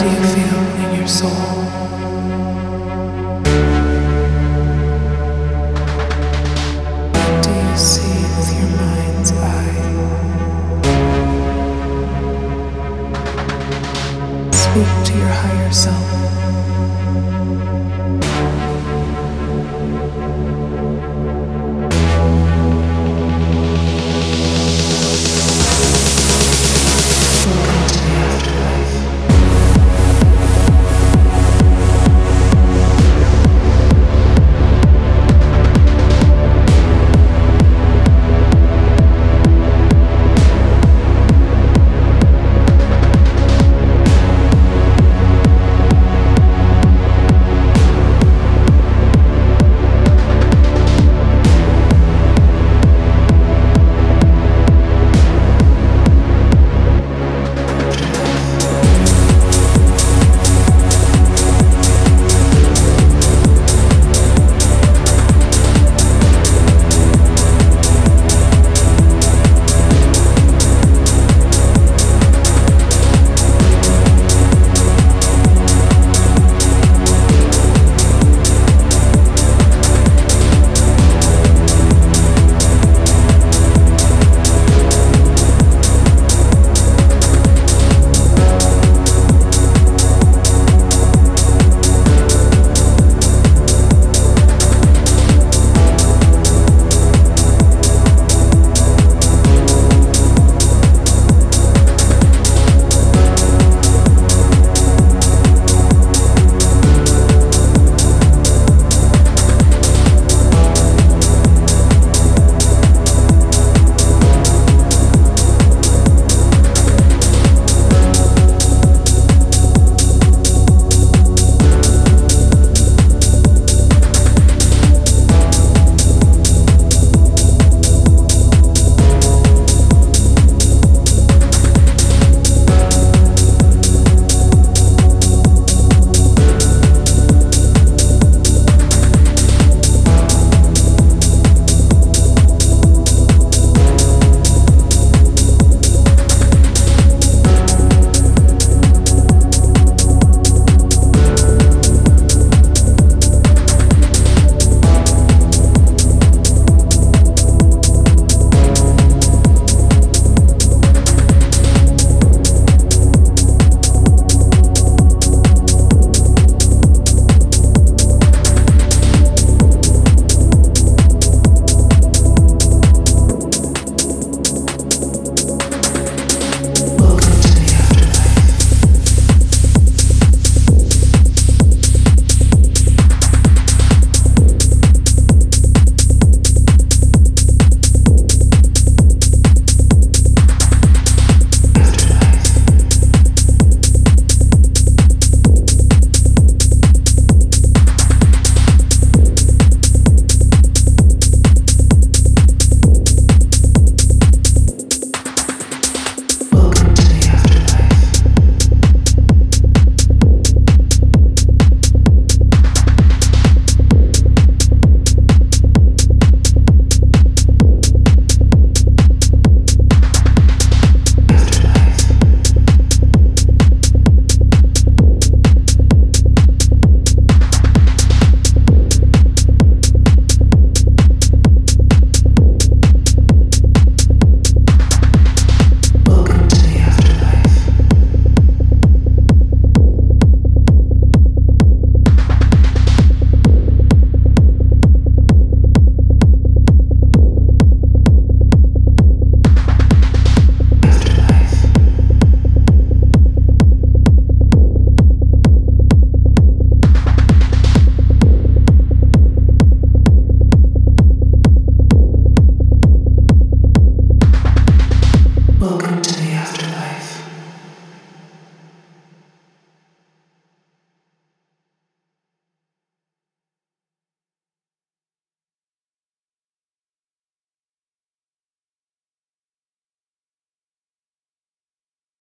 do you feel in your soul? Do you see with your mind's eye? Speak to your higher self.